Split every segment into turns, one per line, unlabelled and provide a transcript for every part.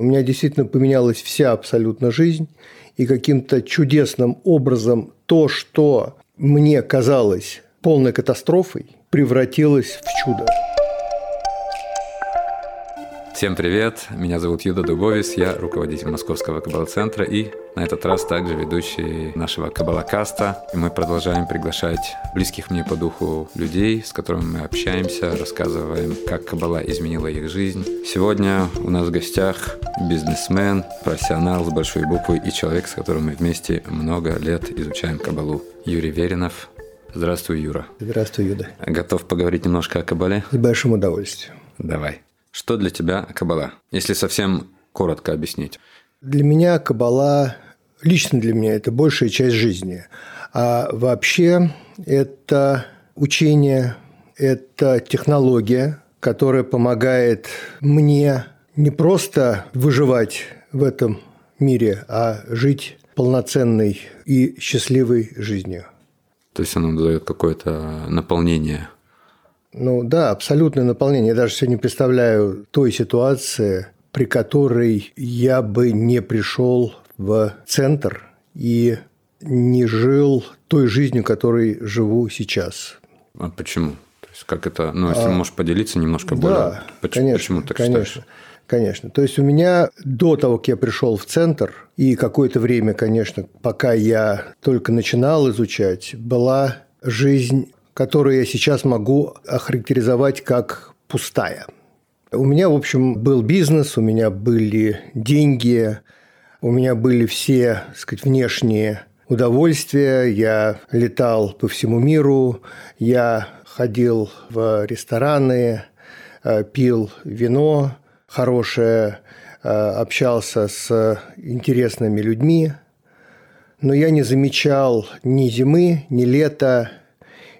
У меня действительно поменялась вся абсолютно жизнь, и каким-то чудесным образом то, что мне казалось полной катастрофой, превратилось в чудо.
Всем привет, меня зовут Юда Дубовис, я руководитель Московского Каббала-центра и на этот раз также ведущий нашего Каббала-каста. И мы продолжаем приглашать близких мне по духу людей, с которыми мы общаемся, рассказываем, как Каббала изменила их жизнь. Сегодня у нас в гостях бизнесмен, профессионал с большой буквы и человек, с которым мы вместе много лет изучаем Кабалу. Юрий Веринов. Здравствуй, Юра.
Здравствуй, Юда.
Готов поговорить немножко о Кабале?
С большим удовольствием.
Давай. Что для тебя Кабала? Если совсем коротко объяснить.
Для меня Кабала, лично для меня, это большая часть жизни. А вообще это учение, это технология, которая помогает мне не просто выживать в этом мире, а жить полноценной и счастливой жизнью.
То есть оно дает какое-то наполнение
ну да, абсолютное наполнение. Я даже не представляю той ситуации, при которой я бы не пришел в центр и не жил той жизнью, которой живу сейчас.
А почему? То есть как это, ну, если а, можешь поделиться немножко да, более, почему,
конечно,
почему так
конечно.
считаешь?
Конечно. То есть у меня до того, как я пришел в центр, и какое-то время, конечно, пока я только начинал изучать, была жизнь которую я сейчас могу охарактеризовать как пустая. У меня, в общем, был бизнес, у меня были деньги, у меня были все, так сказать, внешние удовольствия. Я летал по всему миру, я ходил в рестораны, э, пил вино хорошее, э, общался с интересными людьми. Но я не замечал ни зимы, ни лета,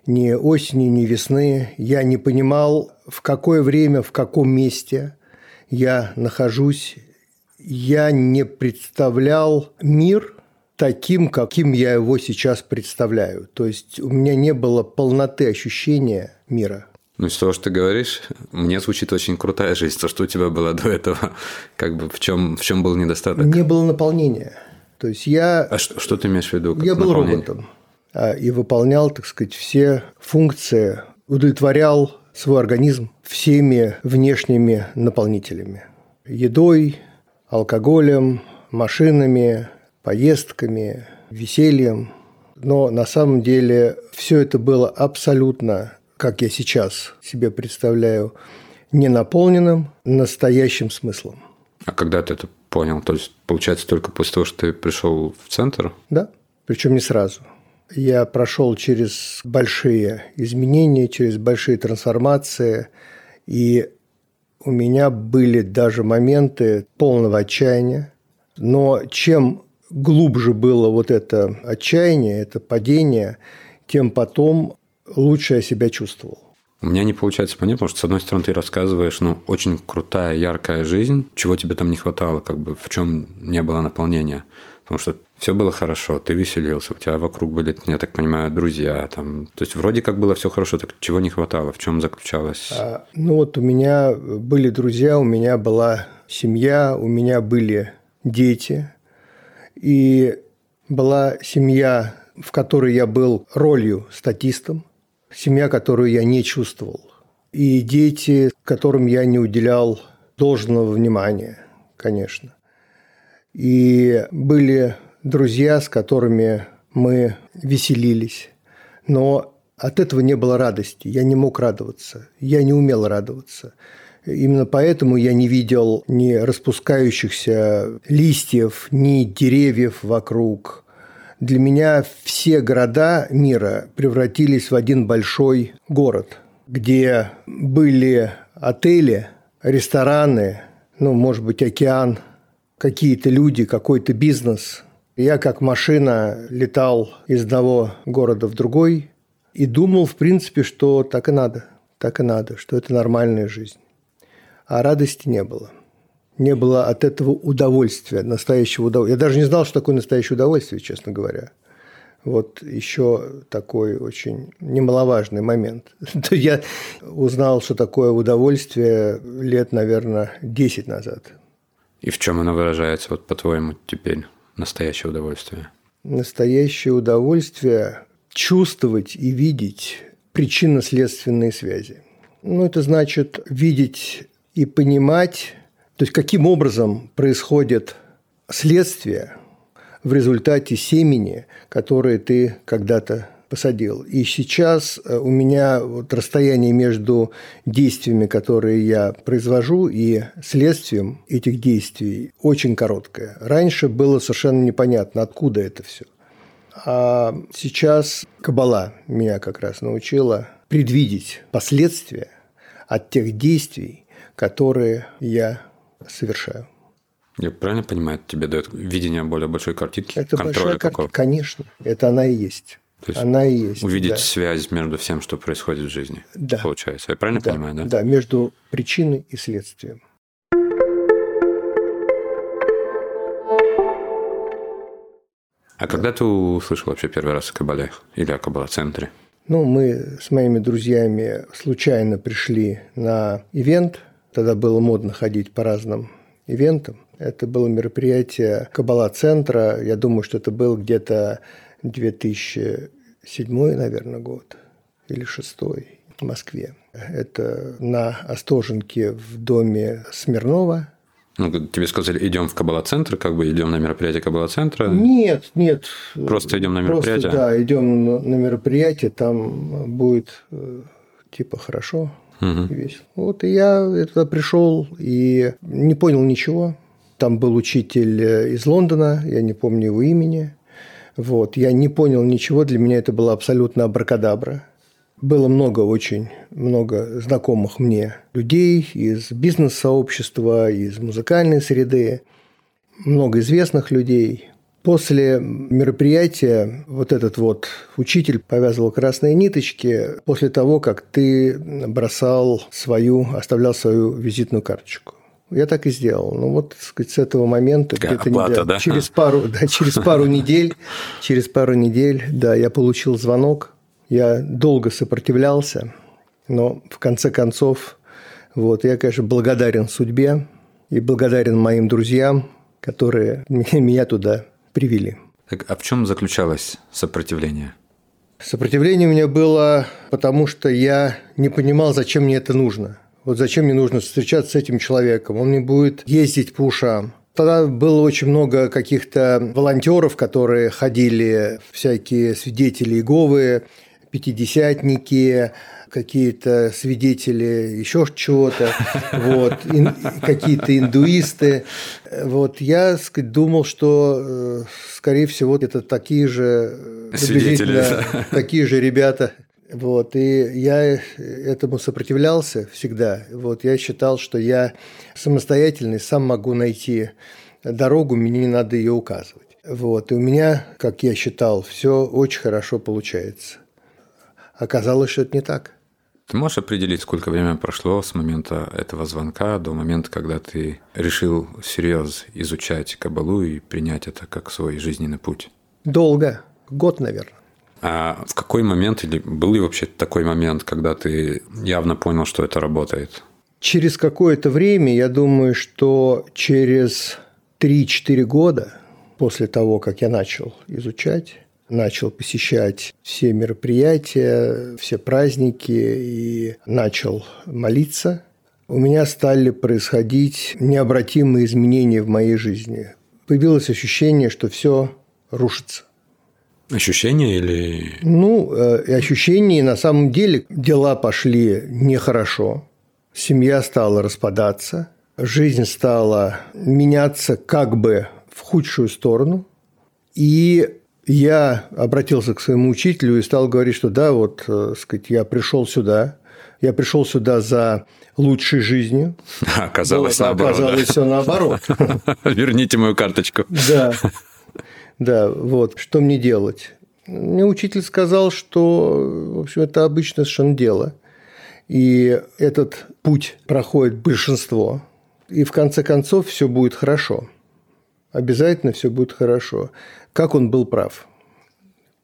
ни осени, ни весны. Я не понимал, в какое время, в каком месте я нахожусь. Я не представлял мир таким, каким я его сейчас представляю. То есть у меня не было полноты ощущения мира.
Ну, из того, что ты говоришь, мне звучит очень крутая жизнь. То, что у тебя было до этого, как бы в чем, в чем был недостаток?
Не было наполнения. То есть я...
А что, что ты имеешь в виду?
Я был роботом. А, и выполнял, так сказать, все функции, удовлетворял свой организм всеми внешними наполнителями. Едой, алкоголем, машинами, поездками, весельем. Но на самом деле все это было абсолютно, как я сейчас себе представляю, не наполненным настоящим смыслом.
А когда ты это понял? То есть, получается, только после того, что ты пришел в центр?
Да, причем не сразу. Я прошел через большие изменения, через большие трансформации, и у меня были даже моменты полного отчаяния. Но чем глубже было вот это отчаяние, это падение, тем потом лучше я себя чувствовал.
У меня не получается понять, потому что, с одной стороны, ты рассказываешь, ну, очень крутая, яркая жизнь, чего тебе там не хватало, как бы, в чем не было наполнения. Потому что все было хорошо, ты веселился, у тебя вокруг были, я так понимаю, друзья. Там. То есть вроде как было все хорошо, так чего не хватало, в чем заключалось? А,
ну вот у меня были друзья, у меня была семья, у меня были дети. И была семья, в которой я был ролью статистом, семья, которую я не чувствовал. И дети, которым я не уделял должного внимания, конечно. И были друзья, с которыми мы веселились. Но от этого не было радости. Я не мог радоваться. Я не умел радоваться. Именно поэтому я не видел ни распускающихся листьев, ни деревьев вокруг. Для меня все города мира превратились в один большой город, где были отели, рестораны, ну, может быть, океан, какие-то люди, какой-то бизнес. Я как машина летал из одного города в другой и думал, в принципе, что так и надо, так и надо, что это нормальная жизнь. А радости не было. Не было от этого удовольствия, настоящего удовольствия. Я даже не знал, что такое настоящее удовольствие, честно говоря. Вот еще такой очень немаловажный момент. Я узнал, что такое удовольствие лет, наверное, 10 назад –
И в чем оно выражается, вот по-твоему, теперь настоящее удовольствие?
Настоящее удовольствие чувствовать и видеть причинно-следственные связи. Ну, это значит видеть и понимать, то есть каким образом происходит следствие в результате семени, которое ты когда-то посадил. И сейчас э, у меня вот расстояние между действиями, которые я произвожу, и следствием этих действий очень короткое. Раньше было совершенно непонятно, откуда это все. А сейчас Кабала меня как раз научила предвидеть последствия от тех действий, которые я совершаю.
Я правильно понимаю, тебе дает видение более большой картинки?
Это большая картинка, конечно. Это она и есть.
То есть
она и есть.
Увидеть
да.
связь между всем, что происходит в жизни.
Да.
Получается. Я правильно
да.
понимаю, да?
Да, между причиной и следствием.
А когда ты услышал вообще первый раз о Кабале или о Кабала-центре?
Ну, мы с моими друзьями случайно пришли на ивент. Тогда было модно ходить по разным ивентам. Это было мероприятие Кабала-центра. Я думаю, что это был где-то 2007, наверное, год или шестой в Москве. Это на Остоженке в доме Смирнова.
Ну, тебе сказали, идем в Кабала-центр, как бы идем на мероприятие Кабала-центра?
Нет, нет.
Просто идем на мероприятие?
Просто, да, идем на, мероприятие, там будет э, типа хорошо
угу.
и весело. Вот и я туда пришел и не понял ничего. Там был учитель э, из Лондона, я не помню его имени. Вот, я не понял ничего, для меня это было абсолютно абракадабра. Было много, очень много знакомых мне людей из бизнес-сообщества, из музыкальной среды, много известных людей. После мероприятия вот этот вот учитель повязывал красные ниточки после того, как ты бросал свою, оставлял свою визитную карточку. Я так и сделал. Ну вот, так сказать, с этого момента
где-то оплата, да?
через пару, да, через пару недель, через пару недель, да, я получил звонок. Я долго сопротивлялся, но в конце концов, вот, я, конечно, благодарен судьбе и благодарен моим друзьям, которые меня туда привели.
Так, а в чем заключалось сопротивление?
Сопротивление у меня было, потому что я не понимал, зачем мне это нужно. Вот зачем мне нужно встречаться с этим человеком? Он не будет ездить по ушам. Тогда было очень много каких-то волонтеров, которые ходили, всякие свидетели Иеговы, пятидесятники, какие-то свидетели еще чего-то, вот, ин, какие-то индуисты. Вот, я сказать, думал, что, э, скорее всего, это такие же,
свидетели,
такие же ребята, вот, и я этому сопротивлялся всегда. Вот, я считал, что я самостоятельный, сам могу найти дорогу, мне не надо ее указывать. Вот, и у меня, как я считал, все очень хорошо получается. Оказалось, что это не так.
Ты можешь определить, сколько времени прошло с момента этого звонка до момента, когда ты решил всерьез изучать Кабалу и принять это как свой жизненный путь?
Долго. Год, наверное.
А в какой момент, или был ли вообще такой момент, когда ты явно понял, что это работает?
Через какое-то время, я думаю, что через 3-4 года после того, как я начал изучать, начал посещать все мероприятия, все праздники и начал молиться, у меня стали происходить необратимые изменения в моей жизни. Появилось ощущение, что все рушится.
Ощущение или...
Ну, э, ощущение, на самом деле, дела пошли нехорошо. Семья стала распадаться, жизнь стала меняться как бы в худшую сторону. И я обратился к своему учителю и стал говорить, что да, вот, э, сказать, я пришел сюда, я пришел сюда за лучшей жизнью.
Оказалось
вот,
наоборот.
Оказалось
да?
все наоборот.
Верните мою карточку.
Да. Да, вот, что мне делать? Мне учитель сказал, что, в общем, это обычное совершенно дело. И этот путь проходит большинство. И в конце концов все будет хорошо. Обязательно все будет хорошо. Как он был прав.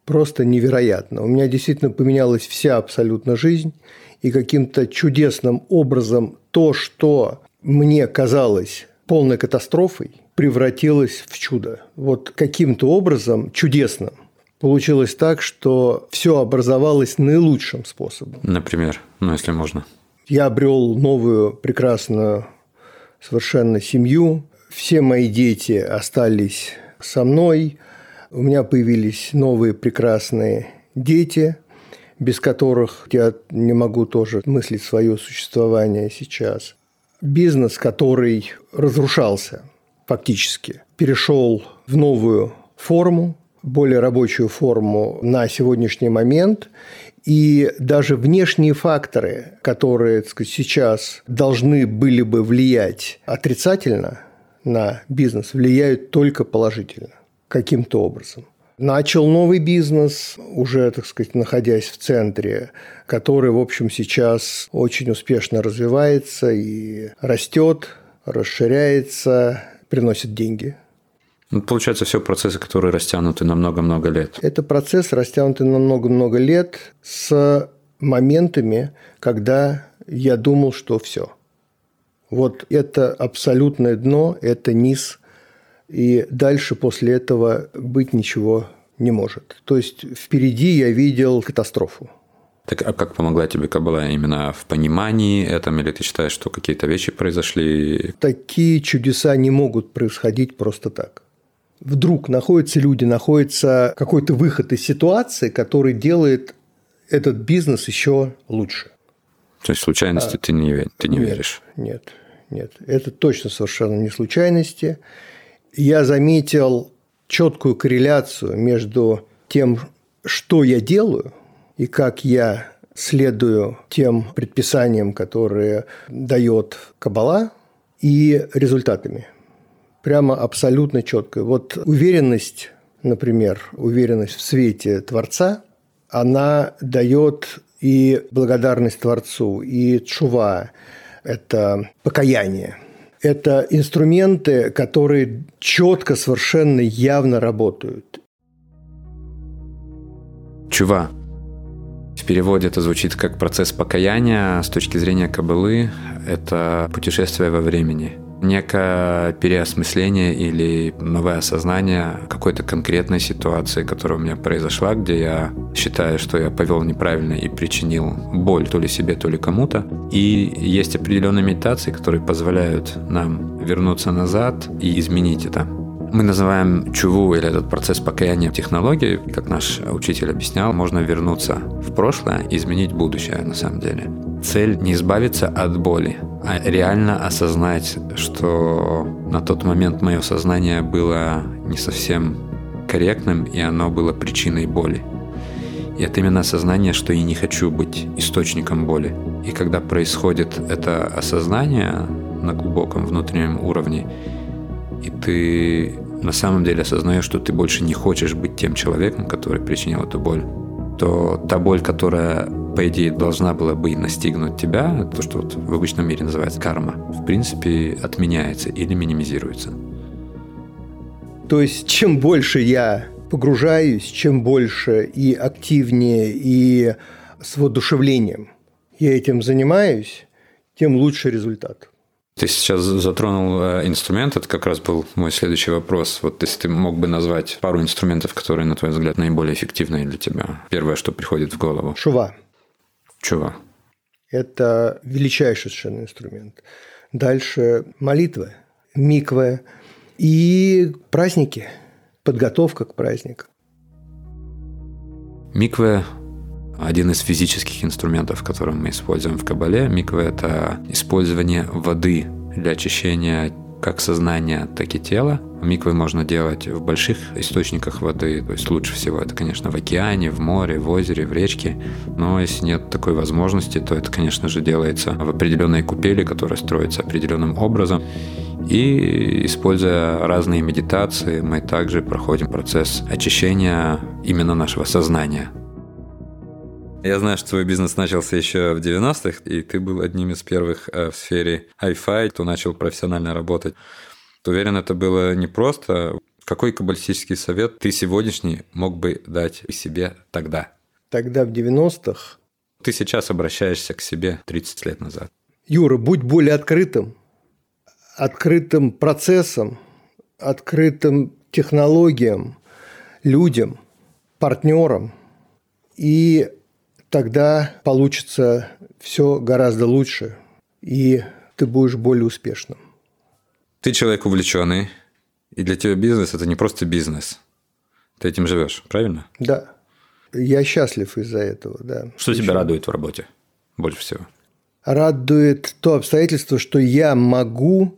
Просто невероятно. У меня действительно поменялась вся абсолютно жизнь. И каким-то чудесным образом то, что мне казалось полной катастрофой превратилось в чудо. Вот каким-то образом чудесным получилось так, что все образовалось наилучшим способом.
Например, ну если можно.
Я обрел новую прекрасную совершенно семью. Все мои дети остались со мной. У меня появились новые прекрасные дети, без которых я не могу тоже мыслить свое существование сейчас. Бизнес, который разрушался фактически, перешел в новую форму, более рабочую форму на сегодняшний момент. И даже внешние факторы, которые так сказать, сейчас должны были бы влиять отрицательно на бизнес, влияют только положительно, каким-то образом. Начал новый бизнес, уже, так сказать, находясь в центре, который, в общем, сейчас очень успешно развивается и растет, расширяется, приносит деньги
ну, получается, все процессы, которые растянуты на много-много лет.
Это процесс, растянутый на много-много лет с моментами, когда я думал, что все. Вот это абсолютное дно, это низ, и дальше после этого быть ничего не может. То есть впереди я видел катастрофу.
Так а как помогла тебе Кабала именно в понимании этом, или ты считаешь, что какие-то вещи произошли?
Такие чудеса не могут происходить просто так вдруг находятся люди, находится какой-то выход из ситуации, который делает этот бизнес еще лучше.
То есть случайности а, ты не, ты не
нет,
веришь?
Нет, нет. Это точно совершенно не случайности. Я заметил четкую корреляцию между тем, что я делаю, и как я следую тем предписаниям, которые дает Кабала, и результатами прямо абсолютно четко. Вот уверенность, например, уверенность в свете Творца, она дает и благодарность Творцу, и чува – это покаяние. Это инструменты, которые четко, совершенно явно работают.
Чува. В переводе это звучит как процесс покаяния. С точки зрения Кабалы это путешествие во времени – некое переосмысление или новое осознание какой-то конкретной ситуации, которая у меня произошла, где я считаю, что я повел неправильно и причинил боль то ли себе, то ли кому-то. И есть определенные медитации, которые позволяют нам вернуться назад и изменить это. Мы называем чуву или этот процесс покаяния технологии, как наш учитель объяснял, можно вернуться в прошлое и изменить будущее на самом деле. Цель не избавиться от боли, а реально осознать, что на тот момент мое сознание было не совсем корректным, и оно было причиной боли. И это именно осознание, что я не хочу быть источником боли. И когда происходит это осознание на глубоком внутреннем уровне, и ты на самом деле осознаешь, что ты больше не хочешь быть тем человеком, который причинил эту боль, то та боль, которая по идее, должна была бы настигнуть тебя, то, что вот в обычном мире называется карма, в принципе, отменяется или минимизируется.
То есть, чем больше я погружаюсь, чем больше и активнее, и с воодушевлением я этим занимаюсь, тем лучше результат.
Ты сейчас затронул э, инструмент, это как раз был мой следующий вопрос. Вот если ты мог бы назвать пару инструментов, которые, на твой взгляд, наиболее эффективные для тебя. Первое, что приходит в голову.
Шува.
Чего?
Это величайший совершенно инструмент. Дальше молитвы, миквы и праздники, подготовка к праздникам.
Миквы – один из физических инструментов, которые мы используем в Кабале. Миквы – это использование воды для очищения как сознания, так и тела. Миквы можно делать в больших источниках воды, то есть лучше всего это, конечно, в океане, в море, в озере, в речке. Но если нет такой возможности, то это, конечно же, делается в определенной купели, которая строится определенным образом. И используя разные медитации, мы также проходим процесс очищения именно нашего сознания. Я знаю, что твой бизнес начался еще в 90-х, и ты был одним из первых э, в сфере Hi-Fi, кто начал профессионально работать. Уверен, это было непросто? Какой каббалистический совет ты сегодняшний мог бы дать себе тогда?
Тогда в 90-х.
Ты сейчас обращаешься к себе 30 лет назад.
Юра, будь более открытым. открытым процессам, открытым технологиям, людям, партнерам. И тогда получится все гораздо лучше, и ты будешь более успешным.
Ты человек увлеченный, и для тебя бизнес – это не просто бизнес. Ты этим живешь, правильно?
Да. Я счастлив из-за этого, да.
Что Причем... тебя радует в работе больше всего?
Радует то обстоятельство, что я могу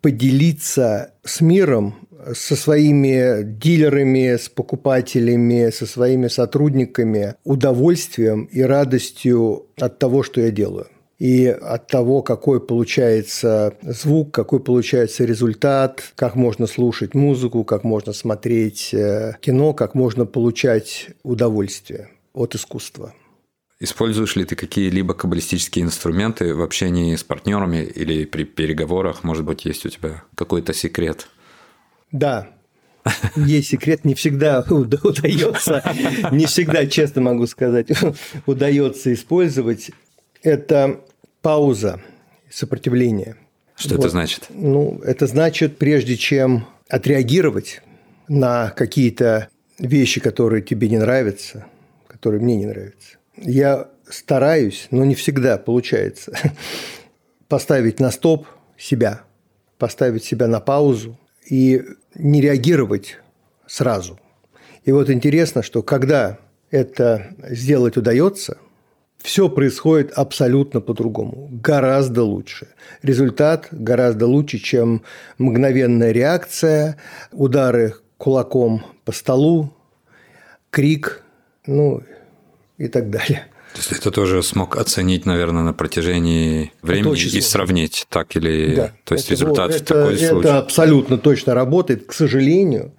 поделиться с миром, со своими дилерами, с покупателями, со своими сотрудниками удовольствием и радостью от того, что я делаю и от того, какой получается звук, какой получается результат, как можно слушать музыку, как можно смотреть э, кино, как можно получать удовольствие от искусства.
Используешь ли ты какие-либо каббалистические инструменты в общении с партнерами или при переговорах? Может быть, есть у тебя какой-то секрет?
Да, есть секрет, не всегда удается, не всегда, честно могу сказать, удается использовать это пауза, сопротивление.
Что вот. это значит?
Ну, это значит, прежде чем отреагировать на какие-то вещи, которые тебе не нравятся, которые мне не нравятся, я стараюсь, но не всегда получается, поставить на стоп себя, поставить себя на паузу и не реагировать сразу. И вот интересно, что когда это сделать удается, все происходит абсолютно по-другому, гораздо лучше. Результат гораздо лучше, чем мгновенная реакция, удары кулаком по столу, крик, ну и так далее.
То есть это тоже смог оценить, наверное, на протяжении времени и сравнить, так или... Да. То есть это, результат
это,
такой
это
случай.
абсолютно точно работает. К сожалению,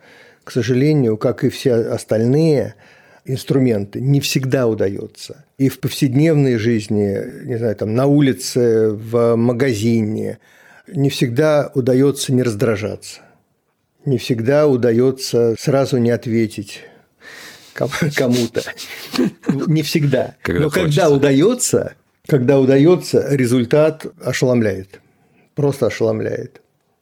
к сожалению, как и все остальные инструменты, не всегда удается. И в повседневной жизни, не знаю, там на улице, в магазине, не всегда удается не раздражаться. Не всегда удается сразу не ответить кому-то. Не всегда. Когда Но хочется. когда удается, когда удается, результат ошеломляет. Просто ошеломляет.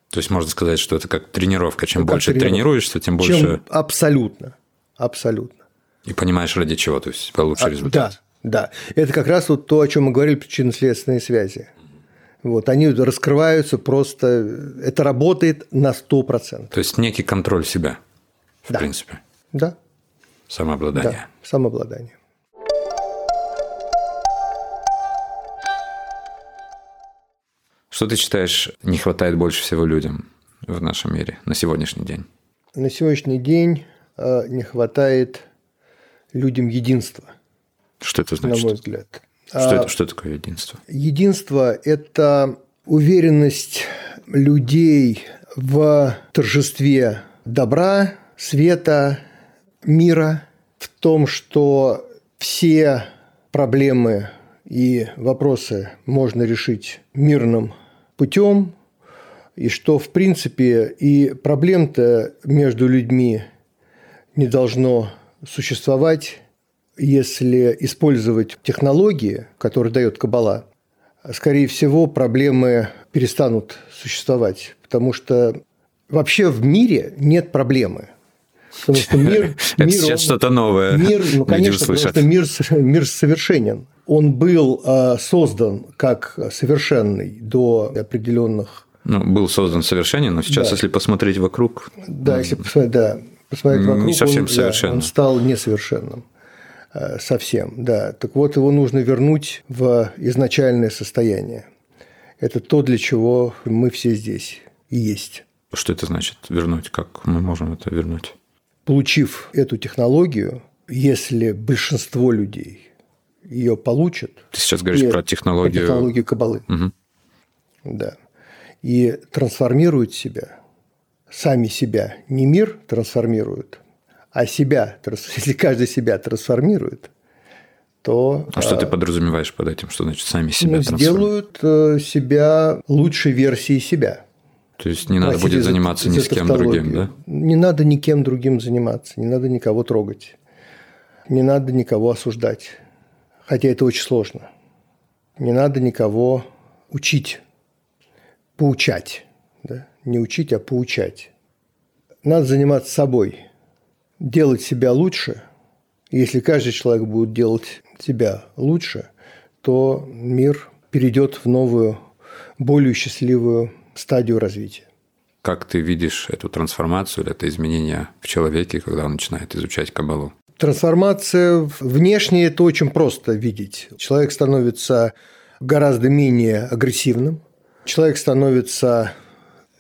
То есть можно сказать, что это как тренировка. Чем как больше тренировка. тренируешься, тем больше. Чем
абсолютно. Абсолютно.
И понимаешь, ради чего, то есть получше а, результат.
Да, да. Это как раз вот то, о чем мы говорили, причинно-следственные связи. Вот, они раскрываются просто, это работает на 100%.
То есть некий контроль себя, в
да.
принципе.
Да.
Самообладание.
Да, самообладание.
Что ты считаешь не хватает больше всего людям в нашем мире на сегодняшний день?
На сегодняшний день э, не хватает людям единства.
Что это значит?
На мой взгляд.
Что, а, это, что такое единство?
Единство – это уверенность людей в торжестве добра, света, мира, в том, что все проблемы и вопросы можно решить мирным путем, и что, в принципе, и проблем-то между людьми не должно существовать, если использовать технологии, которые дает Кабала, скорее всего, проблемы перестанут существовать, потому что вообще в мире нет проблемы.
Потому что мир... Это сейчас что-то новое.
Мир, ну, конечно, потому что мир, мир совершенен. Он был э, создан как совершенный до определенных...
Ну, был создан совершенен, но сейчас, да. если посмотреть вокруг...
Да, если посмотреть, да, посмотреть вокруг,
не совсем
он,
совершенным.
Да, он стал несовершенным э, совсем, да. Так вот, его нужно вернуть в изначальное состояние. Это то, для чего мы все здесь и есть.
Что это значит вернуть? Как мы можем это вернуть?
Получив эту технологию, если большинство людей ее получат...
Ты сейчас говоришь про технологию... Про
технологию кабалы.
Угу.
Да. И трансформируют себя, сами себя, не мир трансформируют, а себя, если каждый себя трансформирует, то...
А что ты а, подразумеваешь под этим? Что значит сами себя ну,
Сделают э, себя лучшей версией себя.
То есть не надо будет заниматься ни с кем другим, да?
Не надо никем другим заниматься, не надо никого трогать, не надо никого осуждать, хотя это очень сложно. Не надо никого учить, поучать. Да? Не учить, а поучать. Надо заниматься собой, делать себя лучше. Если каждый человек будет делать себя лучше, то мир перейдет в новую, более счастливую стадию развития.
Как ты видишь эту трансформацию это изменение в человеке, когда он начинает изучать Кабалу?
Трансформация внешне это очень просто видеть. Человек становится гораздо менее агрессивным, человек становится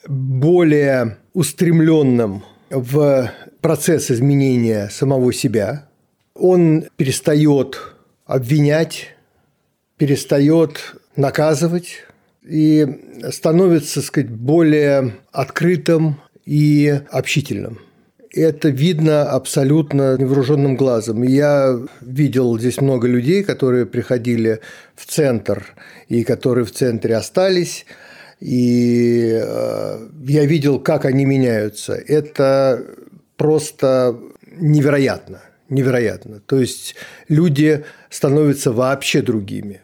более устремленным в процесс изменения самого себя. Он перестает обвинять, перестает наказывать и становится, так сказать, более открытым и общительным. Это видно абсолютно невооруженным глазом. Я видел здесь много людей, которые приходили в центр и которые в центре остались. И э, я видел, как они меняются. Это просто невероятно. Невероятно. То есть люди становятся вообще другими.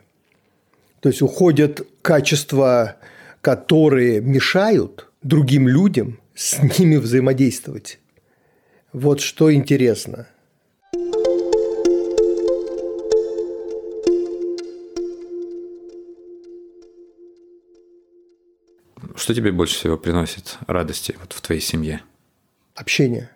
То есть уходят качества, которые мешают другим людям с ними взаимодействовать. Вот что интересно.
Что тебе больше всего приносит радости вот в твоей семье?
Общение.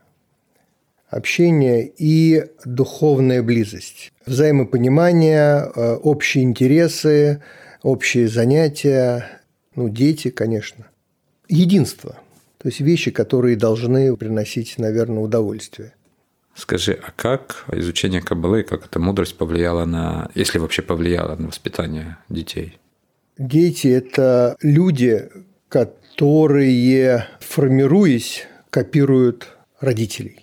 Общение и духовная близость. Взаимопонимание, э, общие интересы, общие занятия, ну, дети, конечно. Единство. То есть вещи, которые должны приносить, наверное, удовольствие.
Скажи, а как изучение Каббалы, как эта мудрость повлияла на, если вообще повлияла на воспитание детей?
Дети – это люди, которые, формируясь, копируют родителей.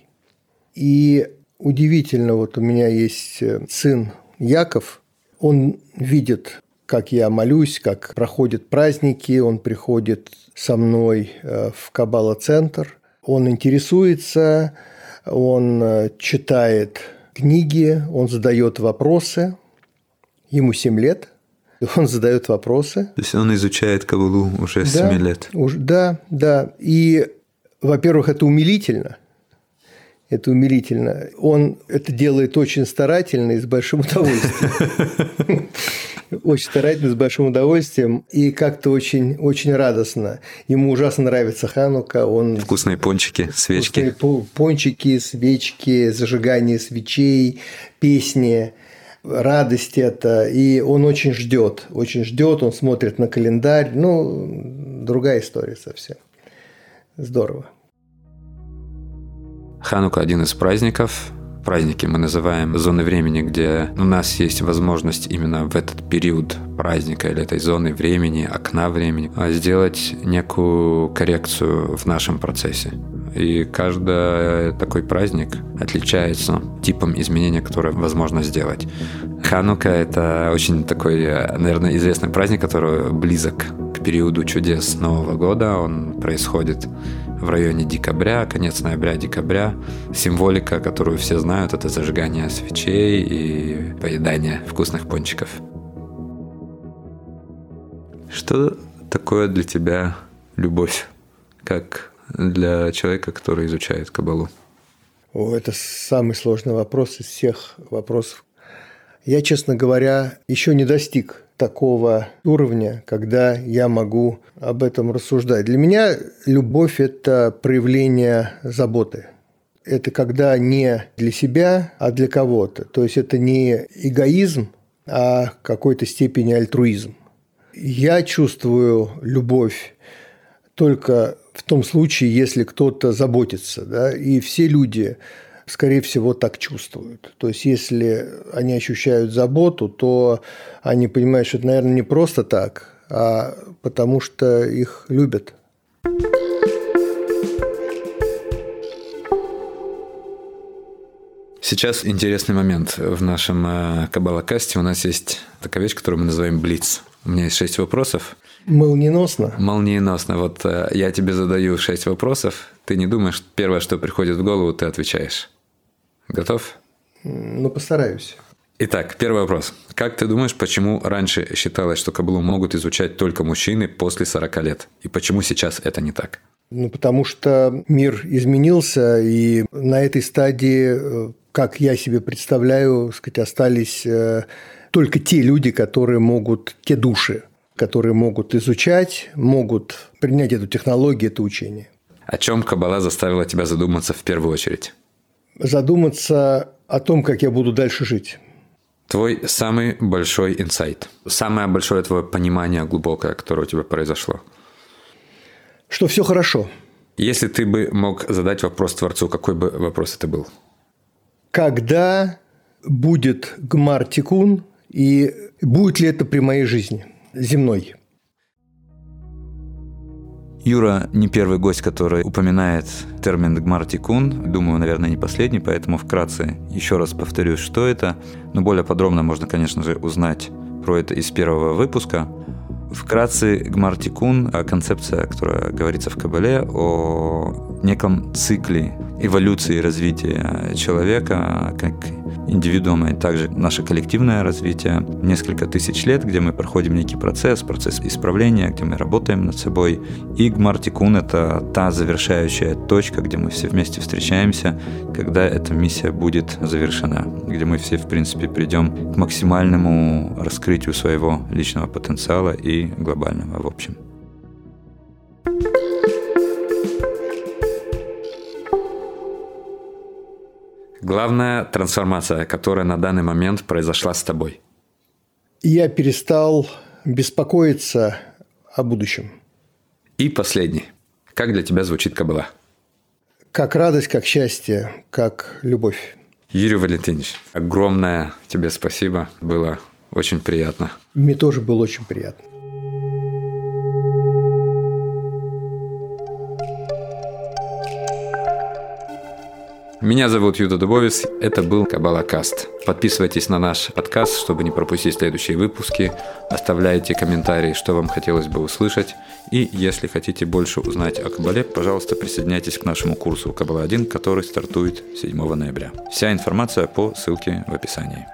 И удивительно, вот у меня есть сын Яков, он видит как я молюсь, как проходят праздники, он приходит со мной э, в Каббала-центр, он интересуется, он э, читает книги, он задает вопросы, ему 7 лет, он задает вопросы.
То есть он изучает Кабалу уже с да, 7 лет?
Уж, да, да. И, во-первых, это умилительно. Это умилительно. Он это делает очень старательно и с большим удовольствием. Очень старательно, с большим удовольствием и как-то очень, очень радостно. Ему ужасно нравится Ханука. Он...
Вкусные пончики, свечки.
Вкусные пончики, свечки, зажигание свечей, песни радость это, и он очень ждет, очень ждет, он смотрит на календарь, ну, другая история совсем. Здорово.
Ханука – один из праздников, праздники мы называем зоны времени, где у нас есть возможность именно в этот период праздника или этой зоны времени, окна времени, а сделать некую коррекцию в нашем процессе. И каждый такой праздник отличается типом изменения, которое возможно сделать. Ханука – это очень такой, наверное, известный праздник, который близок к периоду чудес Нового года. Он происходит в районе декабря, конец ноября-декабря. Символика, которую все знают, это зажигание свечей и поедание вкусных пончиков. Что такое для тебя любовь, как для человека, который изучает Кабалу?
О, это самый сложный вопрос из всех вопросов. Я, честно говоря, еще не достиг такого уровня, когда я могу об этом рассуждать. Для меня любовь – это проявление заботы. Это когда не для себя, а для кого-то. То есть это не эгоизм, а какой-то степени альтруизм. Я чувствую любовь только в том случае, если кто-то заботится. Да? И все люди скорее всего, так чувствуют. То есть, если они ощущают заботу, то они понимают, что это, наверное, не просто так, а потому что их любят.
Сейчас интересный момент в нашем э, Кабалакасте. У нас есть такая вещь, которую мы называем Блиц. У меня есть шесть вопросов.
Молниеносно?
Молниеносно. Вот э, я тебе задаю шесть вопросов. Ты не думаешь, первое, что приходит в голову, ты отвечаешь. Готов?
Ну, постараюсь.
Итак, первый вопрос. Как ты думаешь, почему раньше считалось, что кабалу могут изучать только мужчины после 40 лет? И почему сейчас это не так?
Ну, потому что мир изменился, и на этой стадии, э, как я себе представляю, сказать, остались э, только те люди, которые могут, те души, которые могут изучать, могут принять эту технологию, это учение.
О чем Кабала заставила тебя задуматься в первую очередь?
Задуматься о том, как я буду дальше жить.
Твой самый большой инсайт, самое большое твое понимание глубокое, которое у тебя произошло –
что все хорошо.
Если ты бы мог задать вопрос Творцу, какой бы вопрос это был?
Когда будет Гмар Тикун и будет ли это при моей жизни земной?
Юра не первый гость, который упоминает термин «гмартикун». Думаю, наверное, не последний, поэтому вкратце еще раз повторюсь, что это. Но более подробно можно, конечно же, узнать про это из первого выпуска. Вкратце, гмартикун – концепция, которая говорится в Кабале о неком цикле эволюции развития человека как индивидуума и также наше коллективное развитие. Несколько тысяч лет, где мы проходим некий процесс, процесс исправления, где мы работаем над собой. И Гмартикун – это та завершающая точка, где мы все вместе встречаемся, когда эта миссия будет завершена, где мы все, в принципе, придем к максимальному раскрытию своего личного потенциала и глобального в общем.
Главная трансформация, которая на данный момент произошла с тобой?
Я перестал беспокоиться о будущем.
И последний. Как для тебя звучит Кабала?
Как радость, как счастье, как любовь.
Юрий Валентинович, огромное тебе спасибо. Было очень приятно.
Мне тоже было очень приятно.
Меня зовут Юда Дубовис. Это был Кабалакаст. Подписывайтесь на наш подкаст, чтобы не пропустить следующие выпуски. Оставляйте комментарии, что вам хотелось бы услышать. И если хотите больше узнать о Кабале, пожалуйста, присоединяйтесь к нашему курсу Кабала 1, который стартует 7 ноября. Вся информация по ссылке в описании.